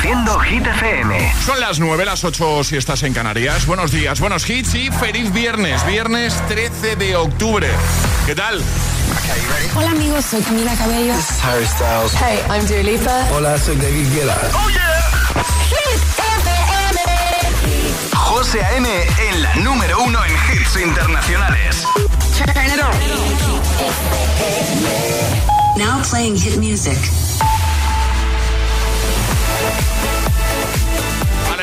Reproduciendo Hit FM. Son las 9, las 8 si estás en Canarias. Buenos días, buenos hits y feliz viernes. Viernes 13 de octubre. ¿Qué tal? Hola amigos, soy Camila Cabello. This is Harry Styles. Hey, I'm Dua Lipa. Hola, soy David Guetta. ¡Oh, yeah! Hit FM. José A.M. en la número uno en hits internacionales. Turn it on. Now playing hit music.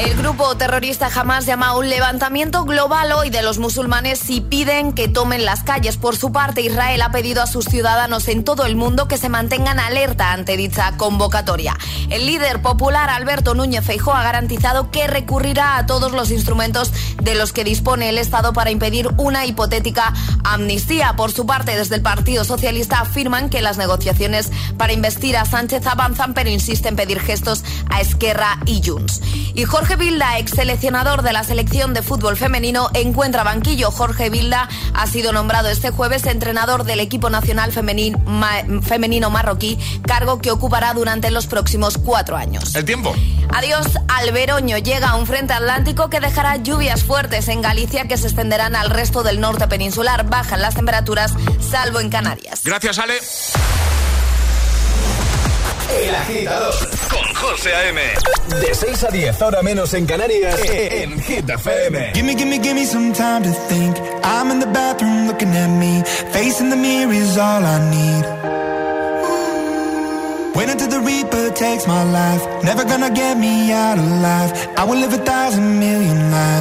El grupo terrorista Hamas llama a un levantamiento global hoy de los musulmanes y piden que tomen las calles. Por su parte, Israel ha pedido a sus ciudadanos en todo el mundo que se mantengan alerta ante dicha convocatoria. El líder popular Alberto Núñez Feijóo ha garantizado que recurrirá a todos los instrumentos de los que dispone el Estado para impedir una hipotética amnistía. Por su parte, desde el Partido Socialista afirman que las negociaciones para investir a Sánchez avanzan, pero insisten en pedir gestos a Esquerra y Junts. Y Jorge Vilda, ex seleccionador de la selección de fútbol femenino, encuentra banquillo. Jorge Vilda ha sido nombrado este jueves entrenador del equipo nacional femenino, femenino marroquí, cargo que ocupará durante los próximos cuatro años. El tiempo. Adiós al Veroño. Llega un frente atlántico que dejará lluvias fuertes en Galicia que se extenderán al resto del norte peninsular. Bajan las temperaturas, salvo en Canarias. Gracias, Ale. El agitador con José A.M. De 6 a 10, ahora menos en Canarias, en Hit FM. Gimme, gimme, gimme some time to think. I'm in the bathroom looking at me. Facing the mirror is all I need. Wait until the Reaper takes my life. Never gonna get me out alive. I will live a thousand million lives.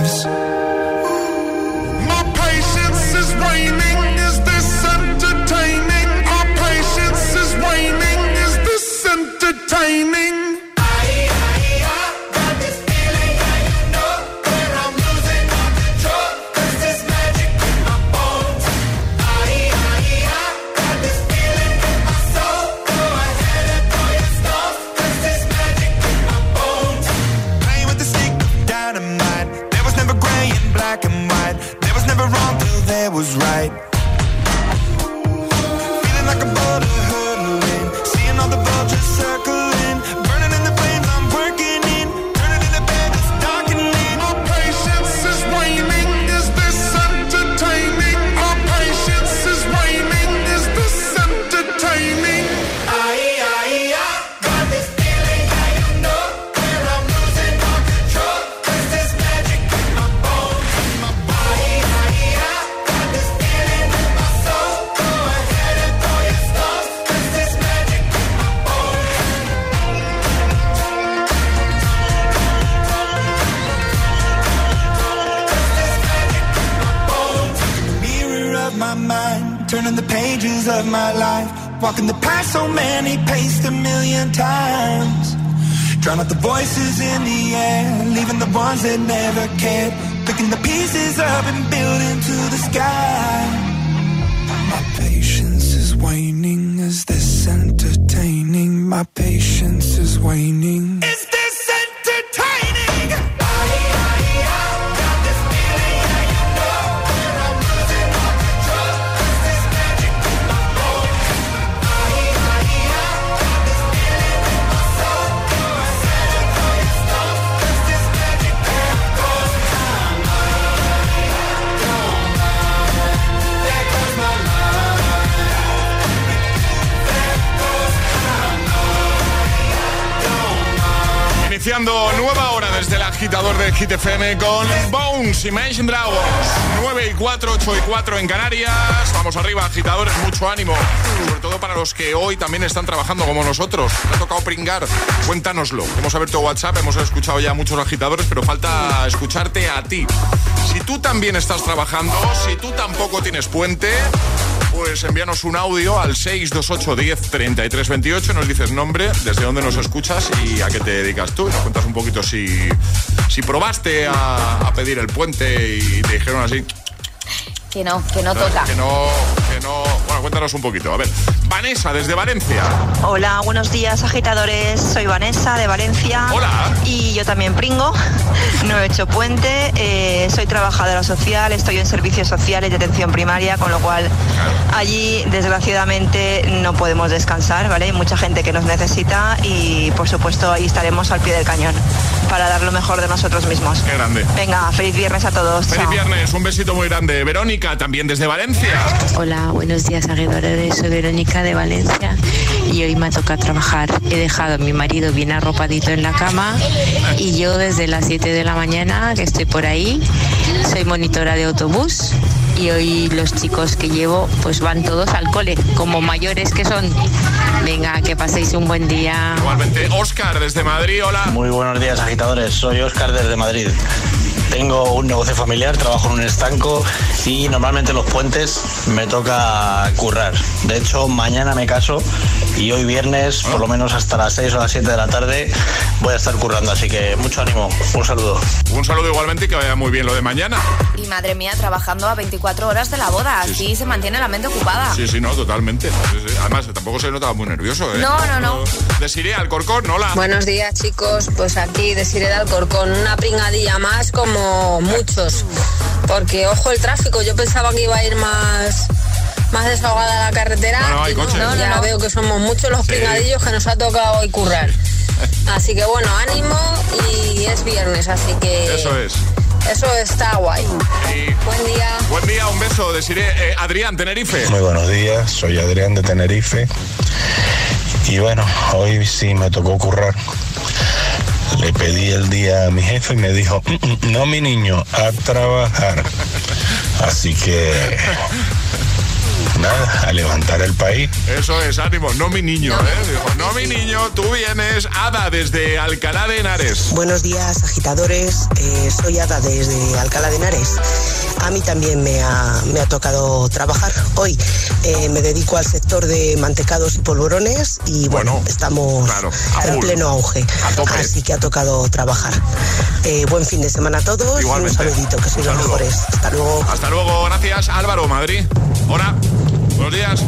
Nueva hora desde el agitador de Hit FM con Bones, Imagine Dragons. 9 y 4, 8 y 4 en Canarias. Vamos arriba, agitadores, mucho ánimo. Sobre todo para los que hoy también están trabajando como nosotros. Te ha tocado pringar. Cuéntanoslo. Vamos a ver tu WhatsApp. Hemos escuchado ya muchos agitadores, pero falta escucharte a ti. Si tú también estás trabajando, si tú tampoco tienes puente, pues envíanos un audio al 628 10 33 28. Nos dices nombre, desde dónde nos escuchas y a qué te dedicas tú. Y nos cuentas un poquito si, si probaste a, a pedir el puente y te dijeron así. Que no, que no toca. Que no, que no. Bueno, Cuéntanos un poquito. A ver, Vanessa, desde Valencia. Hola, buenos días agitadores. Soy Vanessa de Valencia. Hola. Y yo también pringo. No he hecho puente. eh, soy trabajadora social. Estoy en servicios sociales de atención primaria, con lo cual allí desgraciadamente no podemos descansar, ¿vale? Hay mucha gente que nos necesita y por supuesto ahí estaremos al pie del cañón para dar lo mejor de nosotros mismos. Qué grande. Venga, feliz viernes a todos. Feliz Chao. viernes, un besito muy grande. Verónica, también desde Valencia. Hola, buenos días, seguidores. Soy Verónica de Valencia y hoy me ha tocado trabajar. He dejado a mi marido bien arropadito en la cama y yo desde las 7 de la mañana que estoy por ahí, soy monitora de autobús y hoy los chicos que llevo pues van todos al cole, como mayores que son. Venga, que paséis un buen día. Igualmente, Oscar desde Madrid. Hola. Muy buenos días, agitadores. Soy Oscar desde Madrid. Tengo un negocio familiar, trabajo en un estanco y normalmente los puentes me toca currar. De hecho, mañana me caso y hoy viernes, por lo menos hasta las 6 o las 7 de la tarde, voy a estar currando. Así que mucho ánimo. Un saludo. Un saludo igualmente y que vaya muy bien lo de mañana. Y madre mía, trabajando a 24 horas de la boda. Sí, Así sí. se mantiene la mente ocupada. Sí, sí, no, totalmente. Sí. Además, tampoco se notaba muy nervioso, ¿eh? No, no, no. Desiree, Alcorcón, hola. Buenos días chicos, pues aquí de Sire de Alcorcón, una pringadilla más como muchos, porque ojo el tráfico, yo pensaba que iba a ir más más desahogada la carretera No, no, hay y coches. No, no, ya no. veo que somos muchos los Sí. que nos ha tocado hoy currar. Así que bueno, ánimo y es viernes, así que Eso es. eso está guay. Buen día. Buen día, un beso, Desiree. Eh, Adrián, Tenerife. Muy buenos días, soy Adrián de Tenerife. Y bueno, hoy sí me tocó currar. Le pedí el día a mi jefe y me dijo, "Mm, mm, no mi niño, a trabajar. Así que nada, a levantar el país. Eso es, ánimo. No mi niño, ¿eh? Dijo, no mi niño, tú vienes. Ada, desde Alcalá de Henares. Buenos días, agitadores. Eh, soy Ada desde Alcalá de Henares. A mí también me ha, me ha tocado trabajar hoy. Eh, me dedico al sector de mantecados y polvorones y bueno, estamos en pleno auge. Así que ha tocado trabajar. Eh, buen fin de semana a todos Igualmente. y un saludito, que sois los mejores. Hasta luego. Hasta luego, gracias. Álvaro, Madrid. Hola. Buenos días.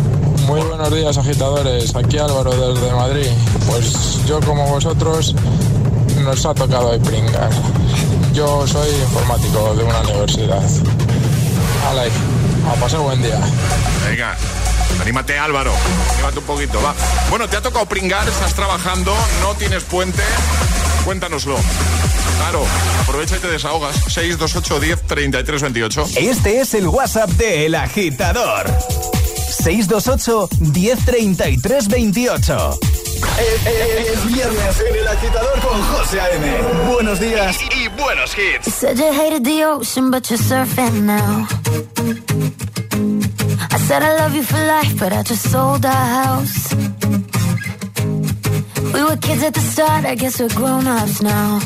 Muy buenos días agitadores, aquí Álvaro desde Madrid. Pues yo como vosotros nos ha tocado hoy pringar. Yo soy informático de una universidad. Vale, a pasar buen día. Venga. Anímate, Álvaro. Anímate un poquito, va. Bueno, te ha tocado pringar, estás trabajando, no tienes puente. Cuéntanoslo. Claro, aprovecha y te desahogas. 628 10 33 28. Este es el WhatsApp de El Agitador. 628 1033 28. Es viernes en El Agitador con José A.M. Buenos días y, buenos hits. You said you hated the ocean, but you're surfing now. I said I love you for life, but I just sold our house. We were kids at the start, I guess we're grown ups now.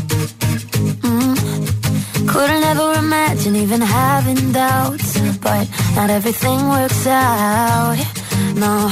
Mm. Couldn't ever imagine even having doubts, but not everything works out. No,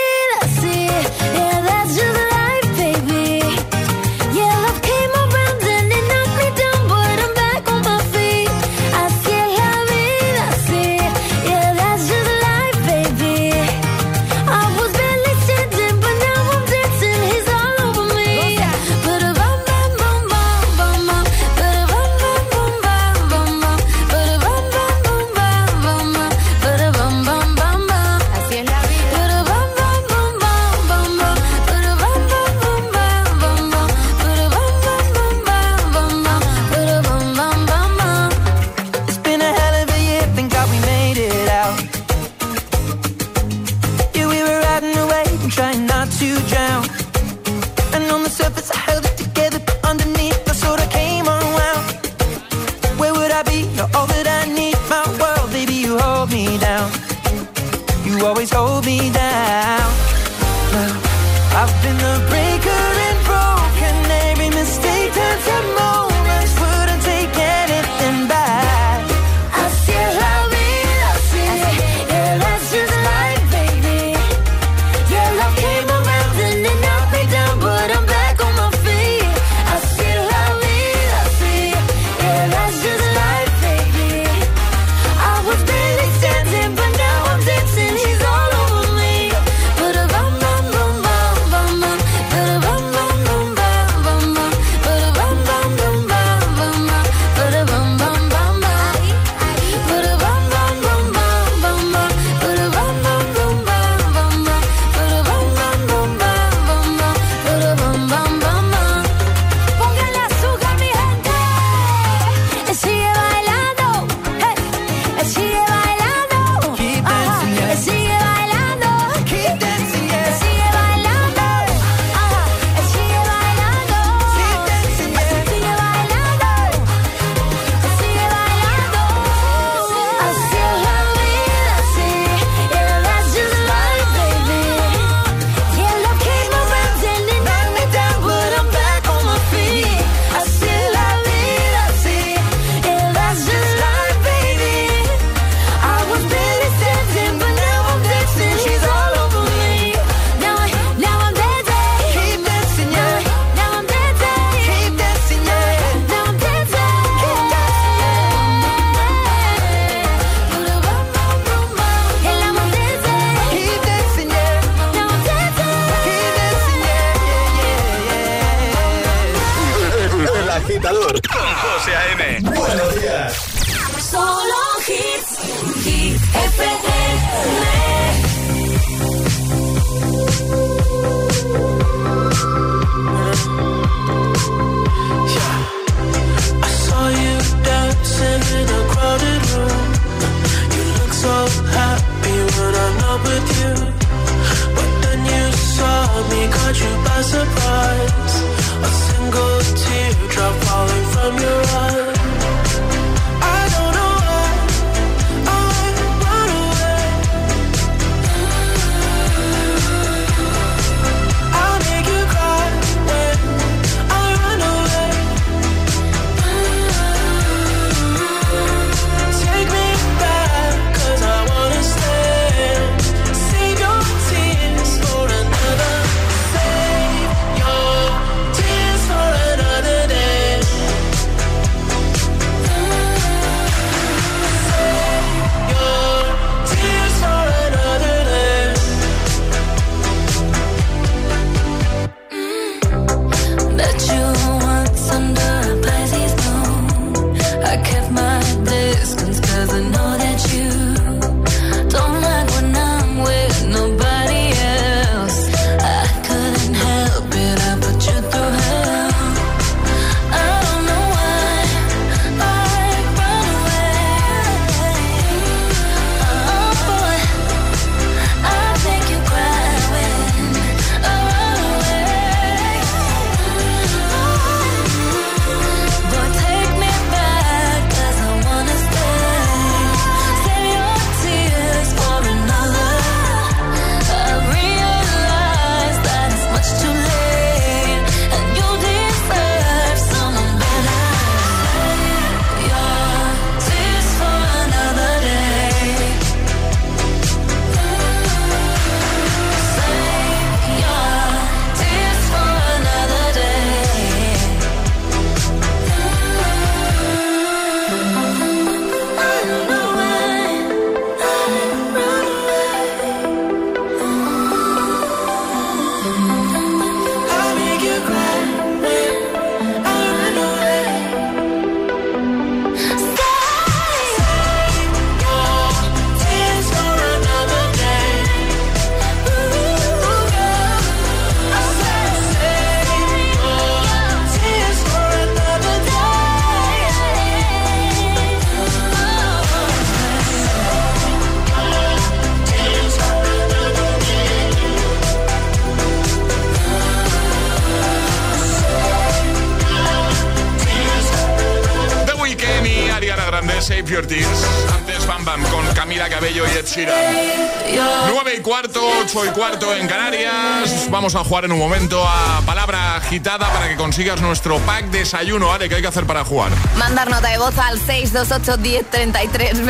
8 y cuarto en Canarias. Vamos a jugar en un momento a palabra agitada para que consigas nuestro pack desayuno. Ale, ¿qué hay que hacer para jugar? Mandar nota de voz al 628 10 33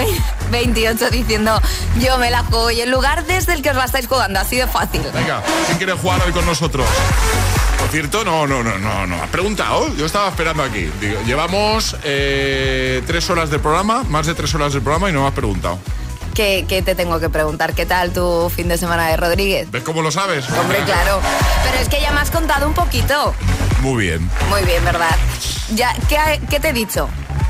28 diciendo yo me la juego y el lugar desde el que os la estáis jugando, así de fácil. Venga, ¿quién quiere jugar hoy con nosotros? Por cierto, no, no, no, no, no. ¿Has preguntado? Yo estaba esperando aquí. Digo, llevamos eh, tres horas de programa, más de tres horas de programa y no me has preguntado. ¿Qué, qué te tengo que preguntar? ¿Qué tal tu fin de semana de Rodríguez? ¿Ves cómo lo sabes? Hombre, claro. Pero es que ya me has contado un poquito. Muy bien. Muy bien, ¿verdad? Ya, ¿qué, qué te he dicho?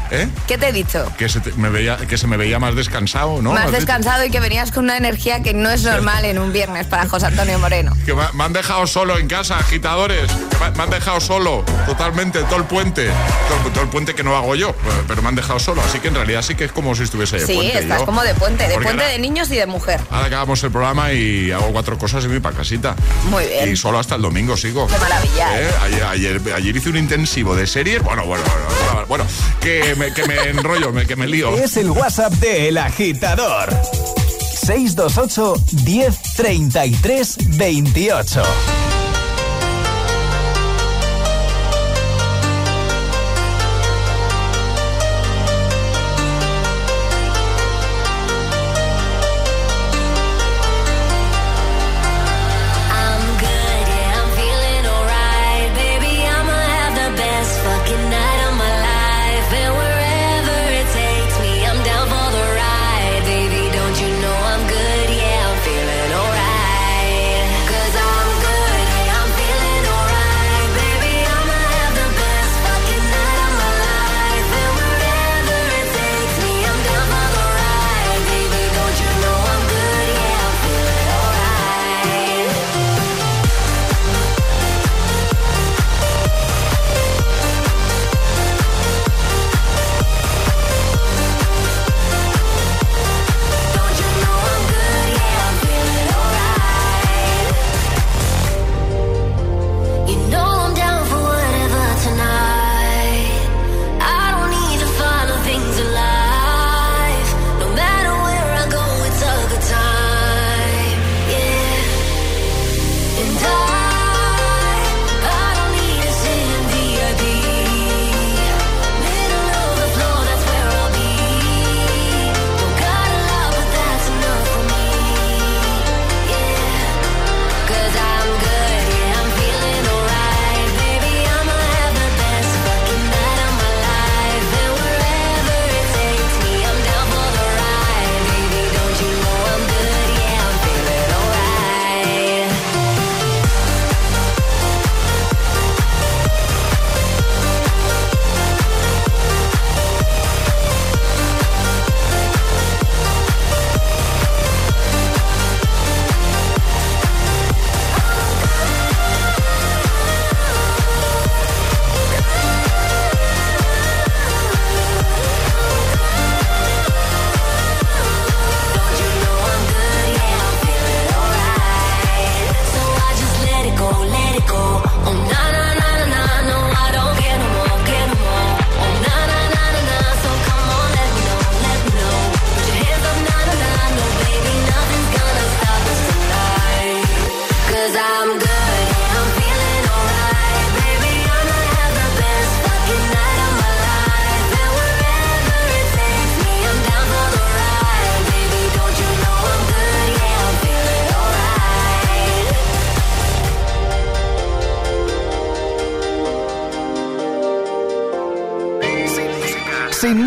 ¿Eh? ¿Qué te he dicho? Que se, te- me veía, que se me veía más descansado, ¿no? Más descansado y que venías con una energía que no es normal en un viernes para José Antonio Moreno. Que me, me han dejado solo en casa, agitadores. Me, han dejado solo, totalmente, todo el puente. Todo, todo el puente que no hago yo, pero- me han dejado solo. Así que en realidad sí que es como si estuviese de Sí, puente. estás yo. como de puente, de Porque puente ahora- de niños y de mujer. Ahora acabamos el programa y hago cuatro cosas y me voy para casita. Muy bien. Y solo hasta el domingo sigo. Qué maravilla. ¿Eh? Ayer, ayer, ayer hice un intensivo de series. Bueno, bueno, bueno, bueno, que me, que me enrollo, me- que me lío. Es el WhatsApp de El Agitador. 628 10 33 28.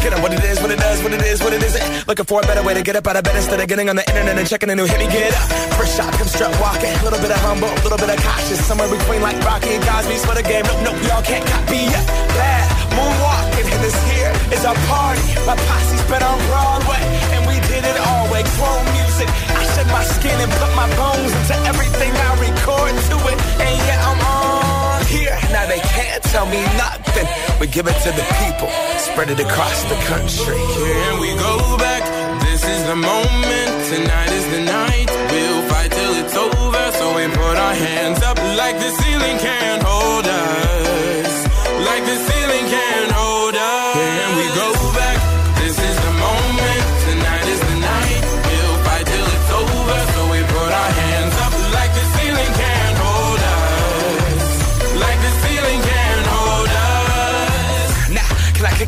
Get up what it is, what it does, what it is, what it isn't. Looking for a better way to get up out of bed instead of getting on the internet and checking a new hit. Me get up. First shot, come strut walking. A little bit of humble, a little bit of cautious. Somewhere between like Rocky and Cosby's for the game. Nope, nope, y'all can't copy yet. Bad moonwalking, and this here is our party. My posse's been on Broadway, and we did it all way. Chrome music. I shed my skin and put my bones into everything I record to it. And yeah, I'm on here. Now they can't tell me nothing. Give it to the people, spread it across the country. Can we go back? This is the moment. Tonight is the night. We'll fight till it's over. So we put our hands up like the ceiling can't hold us.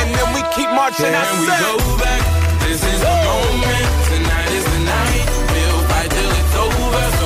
And then we keep marching. Can we go back? This is the moment. Tonight is the night. We'll fight till it's over.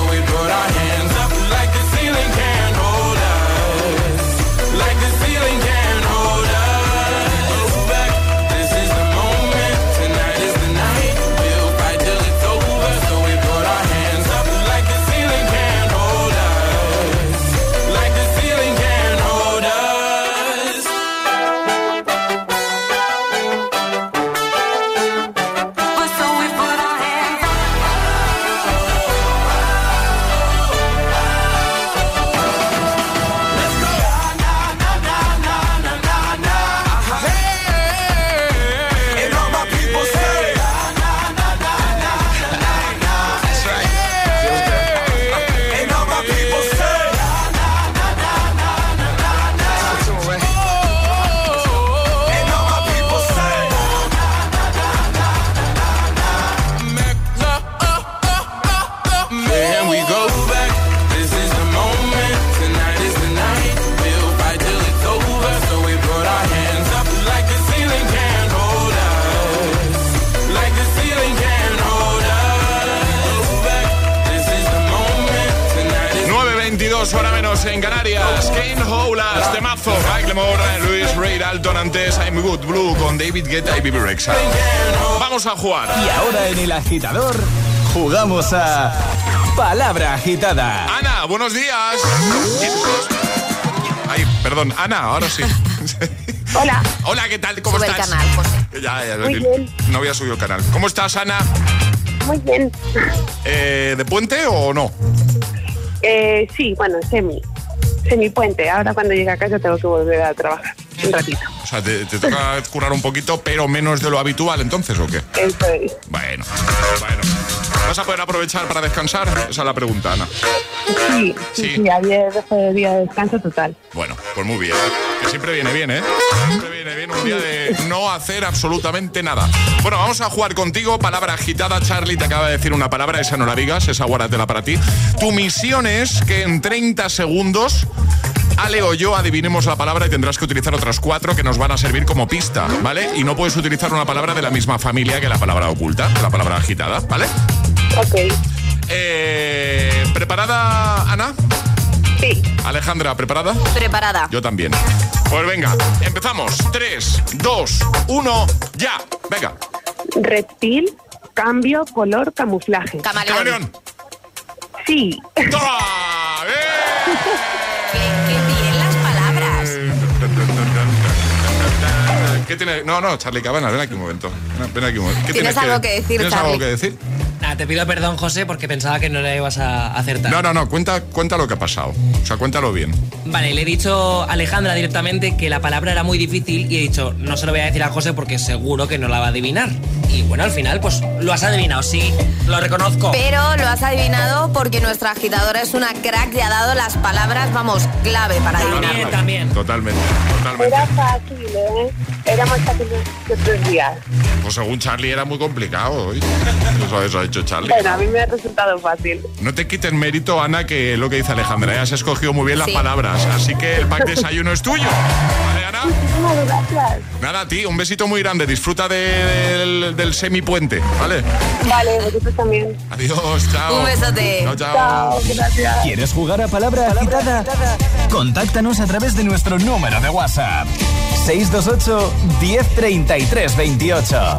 Rexa. Vamos a jugar. Y ahora en el agitador, jugamos a Palabra Agitada. Ana, buenos días. Ay, perdón, Ana, ahora sí. Hola. Hola, ¿qué tal? ¿Cómo Sube el estás? canal, José. Ya, ya, Muy bien. no había subido el canal. ¿Cómo estás, Ana? Muy bien. Eh, ¿De puente o no? Eh, sí, bueno, semi. Semi puente. Ahora cuando llegue a casa tengo que volver a trabajar un ratito. O sea, te, te toca currar un poquito, pero menos de lo habitual, entonces, ¿o qué? Eso es. Bueno, bueno. ¿Vas a poder aprovechar para descansar? Esa es la pregunta, Ana. Sí, sí, sí, ayer fue día de descanso total. Bueno, pues muy bien. Que siempre viene bien, ¿eh? Siempre viene bien un día de no hacer absolutamente nada. Bueno, vamos a jugar contigo. Palabra agitada. Charlie te acaba de decir una palabra, esa no la digas, esa guárdatela para ti. Tu misión es que en 30 segundos Ale o yo adivinemos la palabra y tendrás que utilizar otras cuatro que nos van a servir como pista, ¿vale? Y no puedes utilizar una palabra de la misma familia que la palabra oculta, la palabra agitada, ¿vale? Ok. Eh, ¿Preparada, Ana? Sí. Alejandra, ¿preparada? Preparada. Yo también. Pues venga, empezamos. 3, 2, 1, ya. Venga. Reptil, cambio, color, camuflaje. Camaleón. Sí. ¡Toma! bien ¿Qué tiene? No, no, Charlie Cabanas, ven aquí un momento. Ven aquí un momento. ¿Qué ¿Tienes algo que decir, ¿Tienes Charlie? algo que decir? Ah, te pido perdón, José, porque pensaba que no le ibas a acertar. No, no, no, cuenta, cuenta lo que ha pasado. O sea, cuéntalo bien. Vale, le he dicho a Alejandra directamente que la palabra era muy difícil y he dicho, no se lo voy a decir a José porque seguro que no la va a adivinar. Y bueno, al final, pues lo has adivinado, sí, lo reconozco. Pero lo has adivinado porque nuestra agitadora es una crack y ha dado las palabras, vamos, clave para adivinarlo. también. Totalmente, totalmente. Era fácil, ¿eh? Era más fácil que otros días. Pues según Charlie era muy complicado hoy. Eso, eso ha hecho Charlie. Bueno, a mí me ha resultado fácil. No te quites mérito, Ana, que es lo que dice Alejandra. Ya has escogido muy bien las Sí. palabras. Así que el pack desayuno es tuyo. ¿Vale, Ana? Muchísimas gracias. Nada, a ti, un besito muy grande. Disfruta de- del, del semipuente, ¿vale? Vale, vosotros también. Adiós, chao. Un besote. Chao, chao. Chao, gracias. ¿Quieres jugar a palabra agitada? Contáctanos a través de nuestro número de WhatsApp. 628 1033 28.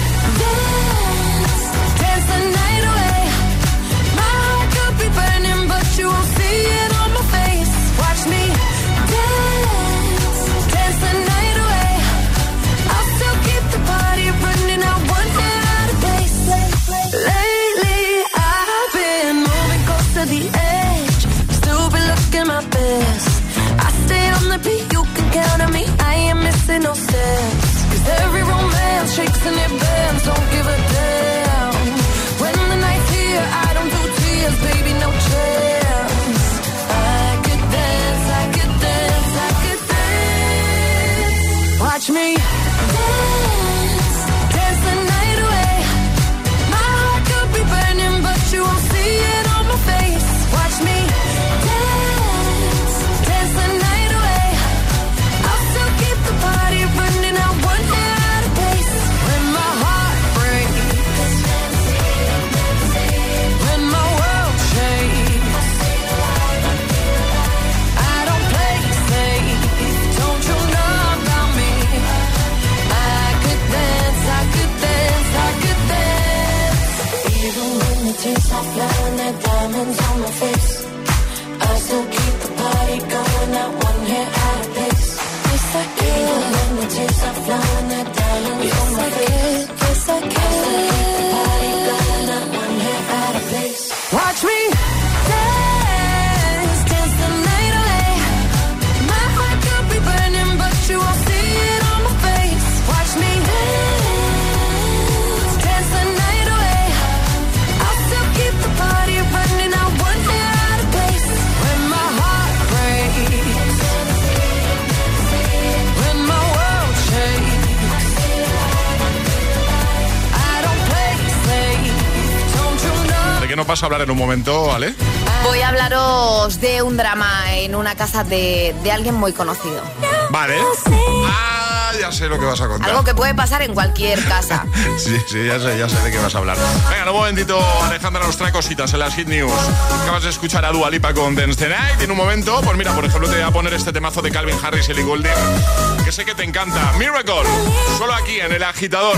diamonds on my face. I still keep the party going, not one hair out of place. Yes, I can. Even when the tears are flowing, vas a hablar en un momento, ¿vale? Voy a hablaros de un drama en una casa de, de alguien muy conocido. Vale. Ah, ya sé lo que vas a contar. Algo que puede pasar en cualquier casa. Sí, sí, ya sé, ya sé de qué vas a hablar. Venga, en un momentito, Alejandra nos trae cositas en las Hit News. Acabas de escuchar a Dua Lipa con Dance the Night. En un momento, pues mira, por ejemplo, te voy a poner este temazo de Calvin Harris y Ellie Goulding, que sé que te encanta. Miracle, solo aquí en El Agitador.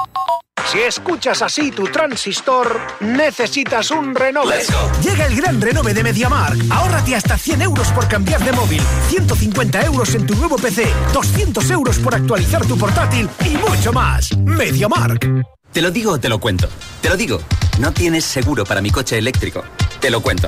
Si escuchas así tu transistor, necesitas un renove. Llega el gran renove de MediaMark. Ahórrate hasta 100 euros por cambiar de móvil, 150 euros en tu nuevo PC, 200 euros por actualizar tu portátil y mucho más. MediaMark. Te lo digo o te lo cuento. Te lo digo. No tienes seguro para mi coche eléctrico. Te lo cuento.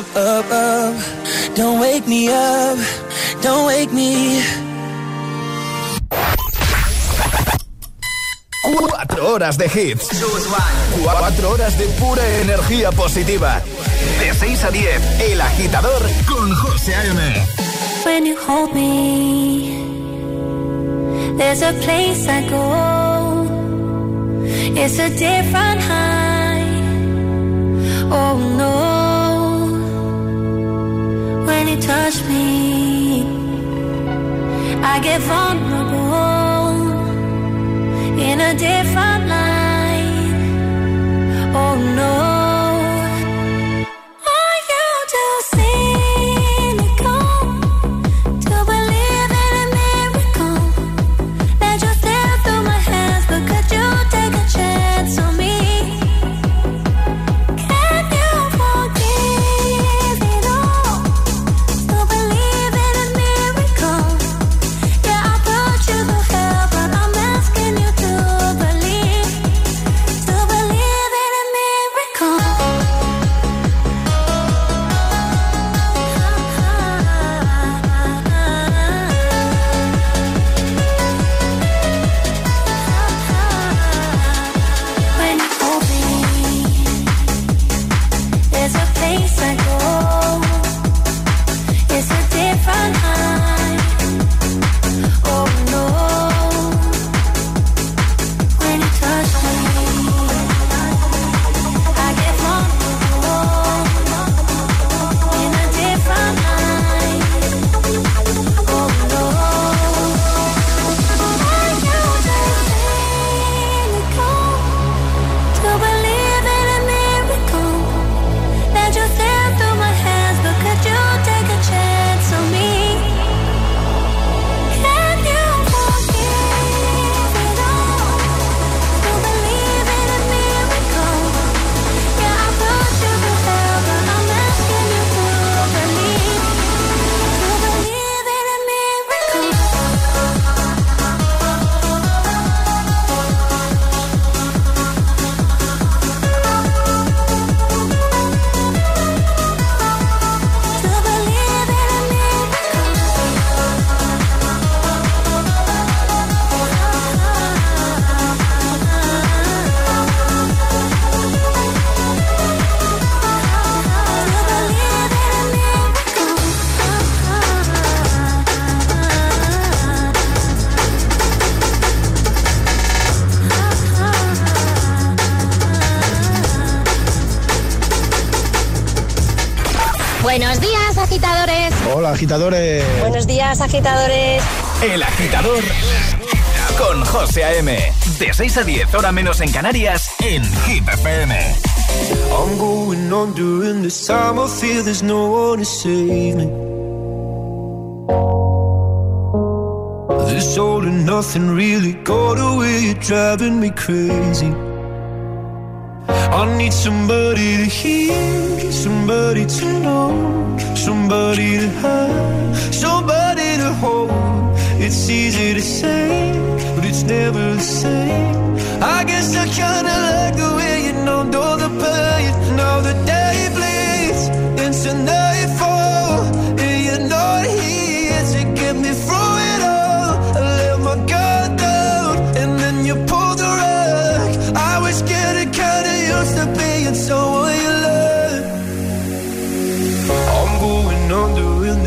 up, up, up. Don't wake me up. Don't wake me. Cuatro horas de hits. Cuatro horas de pura energía positiva. De 6 a 10, El Agitador con José A.M. When you hold me, there's a place I go. It's a different high. Oh no. When you touch me, I get vulnerable in a different light. Agitadores. Buenos días, agitadores. El agitador con José A.M. De 6 a 10, hora menos en Canarias, en Hit FM. I'm going on during this time. I feel there's no one to save me. This all and nothing really got away. You're driving me crazy. I need somebody to hear, somebody to know, somebody to have, somebody to hold. It's easy to say, but it's never the same. I guess I kinda like the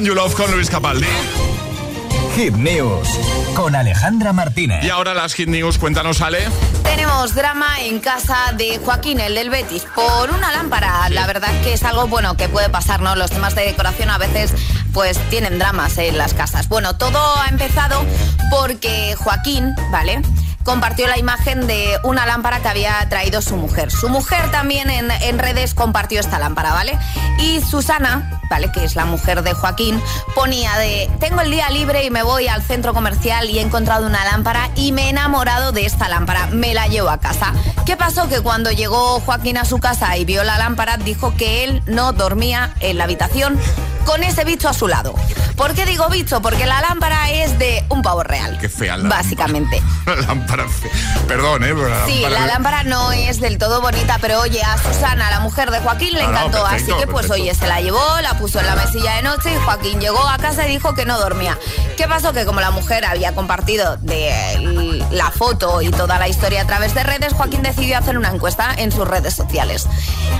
Someone You Love con Luis Capaldi. Hit News con Alejandra Martínez. Y ahora las Hit News, cuéntanos, Ale. Tenemos drama en casa de Joaquín, el del Betis, por una lámpara. La verdad que es algo bueno que puede pasar, ¿no? Los temas de decoración a veces pues tienen dramas en las casas. Bueno, todo ha empezado porque Joaquín, ¿vale? Compartió la imagen de una lámpara que había traído su mujer. Su mujer también en, en redes compartió esta lámpara, ¿vale? Y Susana, ¿vale? Que es la mujer de Joaquín, ponía de, tengo el día libre y me voy al centro comercial y he encontrado una lámpara y me he enamorado de esta lámpara, me la llevo a casa. ¿Qué pasó? Que cuando llegó Joaquín a su casa y vio la lámpara, dijo que él no dormía en la habitación con ese bicho a su lado. ¿Por qué digo bicho? Porque la lámpara es de un pavo real. Qué fea la Básicamente. La lámpara. Perdón, ¿eh? La Sí, lámpara- la lámpara no es del todo bonita, pero oye, a Susana, la mujer de Joaquín, le No, no, encantó. perfecto, así que pues perfecto. oye, se la llevó, la puso en la mesilla de noche y Joaquín llegó a casa y dijo que no dormía. ¿Qué pasó? Que como la mujer había compartido de la foto y toda la historia a través de redes, Joaquín decidió hacer una encuesta en sus redes sociales.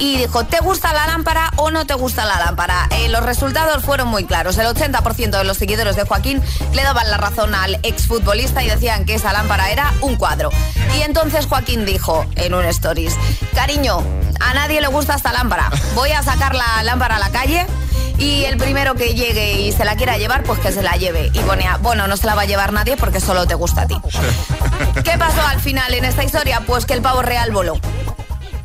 Y dijo, ¿te gusta la lámpara o no te gusta la lámpara? Eh, los resultados fueron muy claros. El 80% de los seguidores de Joaquín le daban la razón al exfutbolista y decían que esa lámpara era un cuadro. Y entonces Joaquín dijo en un stories, cariño, a nadie le gusta esta lámpara. Voy a sacar la lámpara a la calle y el primero que llegue y se la quiera llevar, pues que se la lleve. Y ponía, bueno, no se la va a llevar nadie porque solo te gusta a ti. ¿Qué pasó al final en esta historia? Pues que el pavo real voló.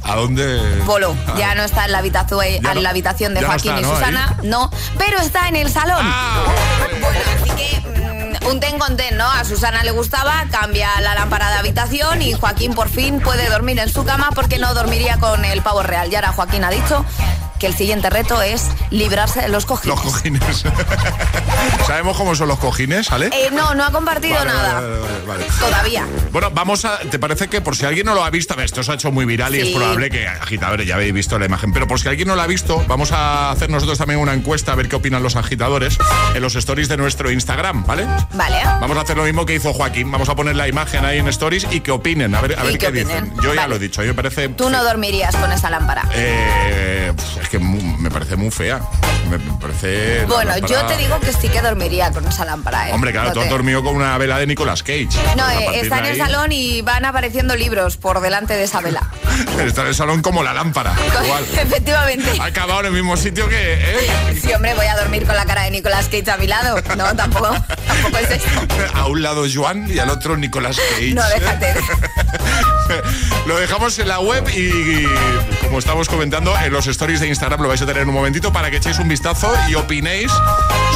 ¿A dónde? Voló. Ya no está en la habitación, en no- la habitación de no Joaquín está, y. Susana, no, pero está en el salón. Bueno, así que mm, un ten con ten, ¿no? A Susana le gustaba, cambia la lámpara de habitación y Joaquín por fin puede dormir en su cama porque no dormiría con el pavo real. Y ahora Joaquín ha dicho que el siguiente reto es librarse de los cojines. Los cojines. ¿Sabemos cómo son los cojines, ¿vale? Eh, no, no ha compartido Vale, nada. vale, vale, vale. Todavía. Bueno, vamos a. ¿Te parece que por si alguien no lo ha visto, esto se ha hecho muy viral y es probable que, agitadores, ya habéis visto la imagen, pero por si alguien no lo ha visto, vamos a hacer nosotros también una encuesta a ver qué opinan los agitadores en los stories de nuestro Instagram, ¿vale? Vale. Vamos a hacer lo mismo que hizo Joaquín. Vamos a poner la imagen ahí en stories y que opinen, a ver, a ver qué dicen. Yo ya lo he dicho, yo me parece. Tú no dormirías con esa lámpara. Eh, es que que me parece muy fea. Me parece. Bueno, lámpara- yo te digo que sí que dormiría con esa lámpara. ¿eh? Hombre, claro, No tú has dormido con una vela de Nicolas Cage. No, A eh, está en el ahí, salón y van apareciendo libros por delante de esa vela. Está en el salón como la lámpara. Igual. Efectivamente. Ha acabado en el mismo sitio que. ¿eh? Sí, hombre, voy a dormir con la cara de Nicolas Cage a mi lado. No, tampoco, tampoco es eso. A un lado Joan y al otro Nicolas Cage. No, déjate. Lo dejamos en la web y, y, como estamos comentando, en los stories de Instagram lo vais a tener en un momentito para que echéis un vistazo y opinéis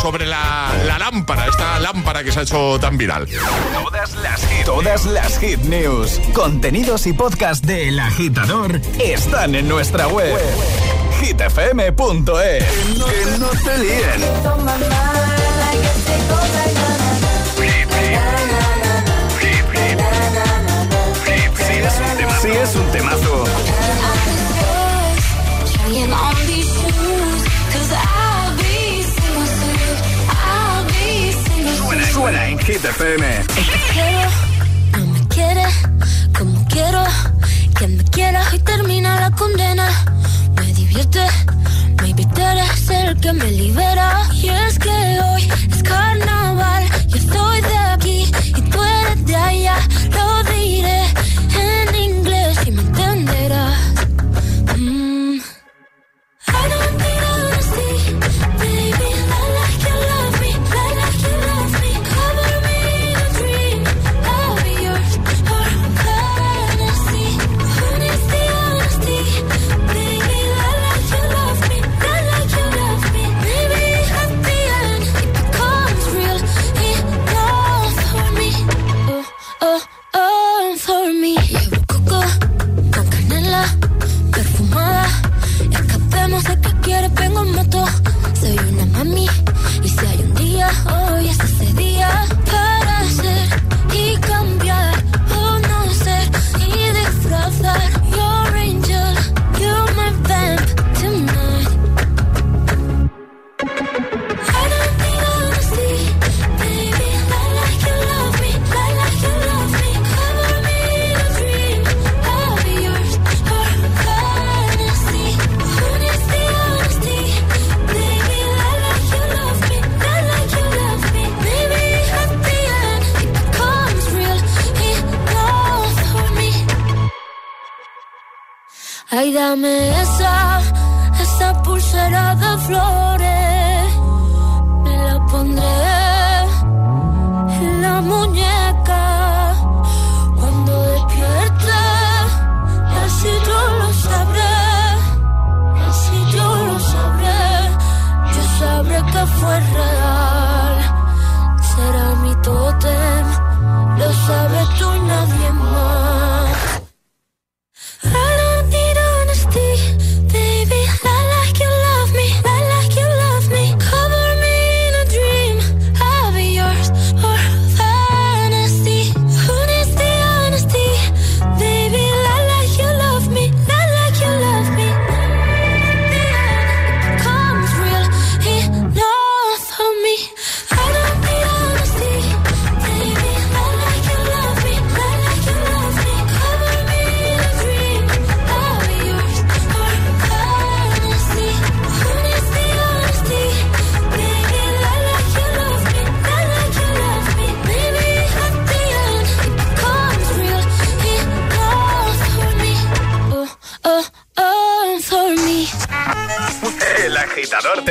sobre la, la lámpara, esta lámpara que se ha hecho tan viral. Todas las hit, todas las hit news, contenidos y podcast de El Agitador están en nuestra web. hitfm.es. Que no te líen. Si es un temazo, Hit FM. no me quiere como quiero. Quien me quiera y termina la condena. Me divierte, maybe tú eres el que me libera. Y es que hoy es carnaval. Yo soy de aquí y tú eres de allá. Lo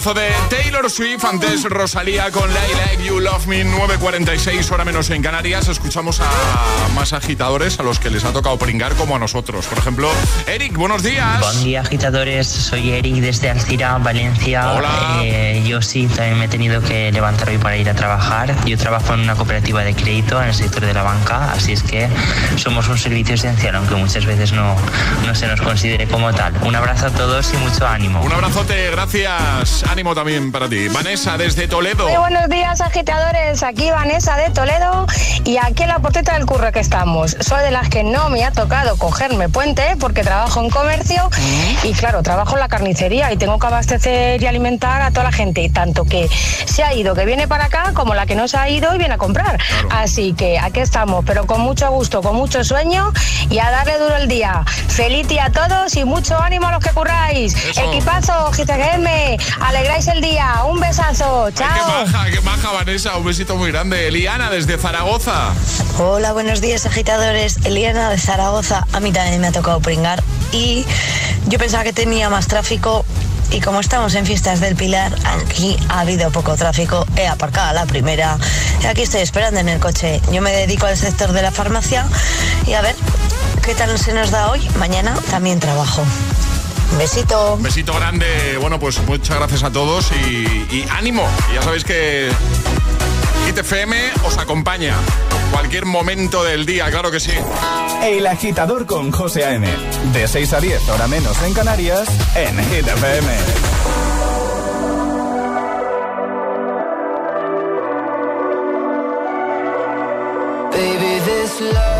Temazo de Taylor Swift, antes Rosalía con I Like You Love Me, 9.46, hora menos en Canarias. Escuchamos a más agitadores a los que les ha tocado pringar como a nosotros. Por ejemplo, Eric, buenos días. Buen día agitadores, soy Eric desde Alcira, Valencia. Hola. Eh, yo sí, también me he tenido que levantar hoy para ir a trabajar. Yo trabajo en una cooperativa de crédito en el sector de la banca, así es que somos un servicio esencial, aunque muchas veces no, no se nos considere como tal. Un abrazo a todos y mucho ánimo. Un abrazote, gracias. Ánimo también para ti. Vanessa, desde Toledo. Muy buenos días, agitadores. Aquí Vanessa de Toledo y aquí en la porteta del curro que estamos. Soy de las que no me ha tocado cogerme puente porque trabajo en comercio y claro, trabajo en la carnicería y tengo que abastecer y alimentar a toda la gente, tanto que se ha ido, que viene para acá, como la que no se ha ido y viene a comprar. Así que aquí estamos, pero con mucho gusto, con mucho sueño y a darle duro el día. Feliz día a todos y mucho ánimo a los que curráis. Eso. Equipazo, GTGM, alegráis el día. Un besazo, chao. Qué maja, qué maja, Vanessa. Un besito muy grande. Eliana, desde Zaragoza. Hola, buenos días agitadores. Eliana de Zaragoza. A mí también me ha tocado pringar y yo pensaba que tenía más tráfico y como estamos en fiestas del Pilar, aquí ha habido poco tráfico. He aparcado a la primera y aquí estoy esperando en el coche. Yo me dedico al sector de la farmacia y a ver qué tal se nos da hoy. Mañana también trabajo. Besito. Besito grande. Bueno, pues muchas gracias a todos y, y ánimo. Ya sabéis que Hit FM os acompaña cualquier momento del día, claro que sí. El agitador con José A.M. De 6 a 10, hora menos en Canarias, en Hit FM. Baby, this love,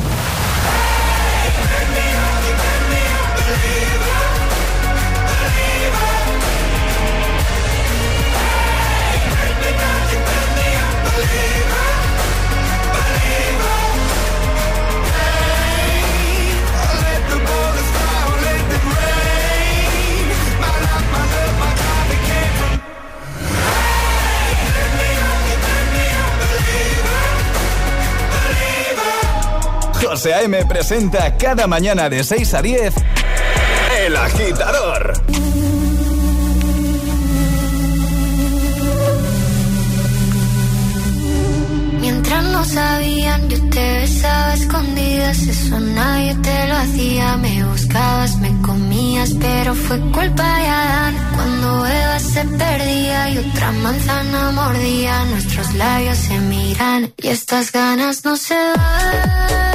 José A.M. presenta cada mañana de 6 a 10 El agitador. Mientras no sabían, yo te besaba escondidas. Eso nadie te lo hacía. Me buscabas, me comías, pero fue culpa de Adán. Cuando Eva se perdía y otra manzana mordía, nuestros labios se miran y estas ganas no se van.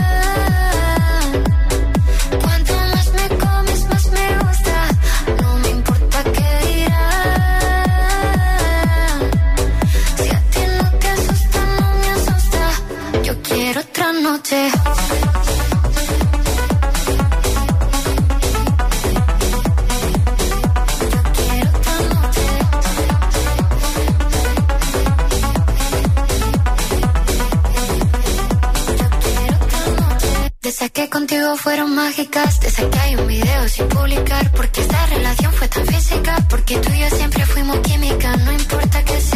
Noche. De esas que contigo fueron mágicas, de esas que hay un video sin publicar, porque esta relación fue tan física, porque tú y yo siempre fuimos química, no importa que sea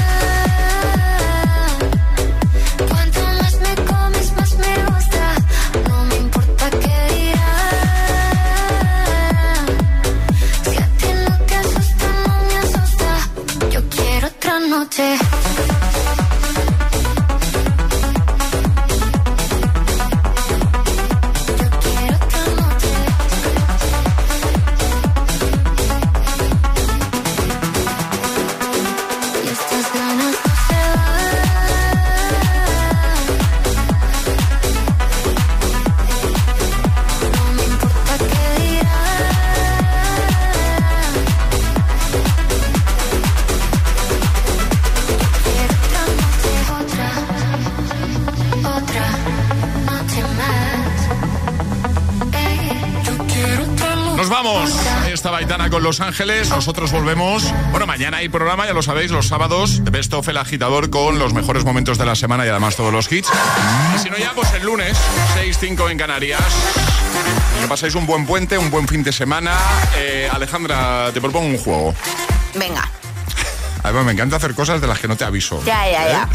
Los Ángeles. Nosotros volvemos. Bueno, mañana hay programa, ya lo sabéis, los sábados. Best of el agitador con los mejores momentos de la semana y además todos los hits. Y si no, ya pues el lunes, 6-5 en Canarias. Que pasáis un buen puente, un buen fin de semana. Eh, Alejandra, te propongo un juego. Venga. Además, me encanta hacer cosas de las que no te aviso. Ya, ya, ya.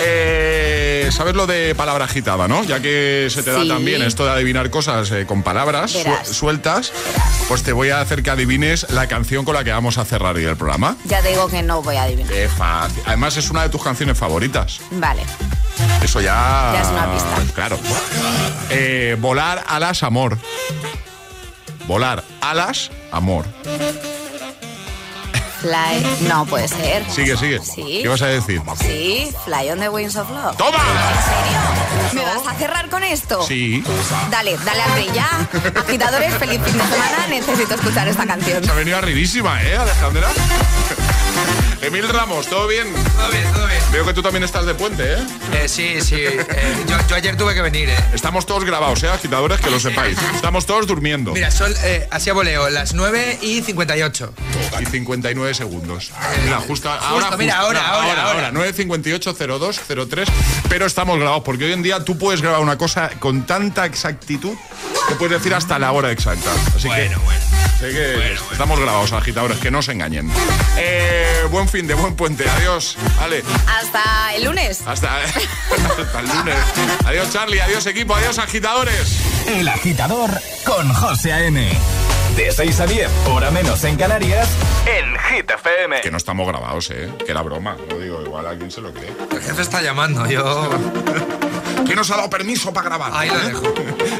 Eh, ¿Sabes lo de palabra agitada, no? Ya que se te Sí. da también esto de adivinar cosas eh, con palabras su- Verás. sueltas, pues te voy a hacer que adivines la canción con la que vamos a cerrar hoy el programa. Ya te digo que no voy a adivinar. Qué fácil. Además, es una de tus canciones favoritas. Vale. Eso ya. Ya es una pista. Claro. Eh, volar alas, amor. Volar alas, amor. Fly. No puede ser. Sigue, sigue. Sí. ¿Qué vas a decir? Sí, Fly on the Wings of Love. ¡Toma! ¿En serio? ¿Me vas a cerrar con esto? Sí. Dale, dale al play ya. Agitadores, feliz fin de semana. Necesito escuchar esta canción. Se ha venido arribísima, ¿eh, Alejandra? Emil Ramos, ¿todo bien? Todo bien, todo bien. Veo que tú también estás de puente, ¿eh? Eh, sí, sí. eh, yo, yo ayer tuve que venir, ¿eh? Estamos todos grabados, ¿eh, agitadores? Que lo sepáis. Estamos todos durmiendo. Mira, son eh, así a voleo, las 9 y 58. Y 59 segundos. Mira, justo ahora. Justo, mira, ahora, no, ahora, ahora. 958 02 03. Pero estamos grabados porque hoy en día tú puedes grabar una cosa con tanta exactitud que puedes decir hasta la hora exacta. Así que. Así que estamos grabados, agitadores, que no se engañen. Eh, buen fin de buen puente. Adiós. Vale. Hasta el lunes. Hasta, hasta el lunes. Adiós, Charlie. Adiós, equipo. Adiós, agitadores. El agitador con José A.M. De 6 a 10, hora menos en Canarias, en Hit FM. Que no estamos grabados, ¿eh? Que era broma. Lo digo, igual alguien se lo cree. El jefe está llamando, yo. ¿Quién nos ha dado permiso para grabar? Ahí lo dejo.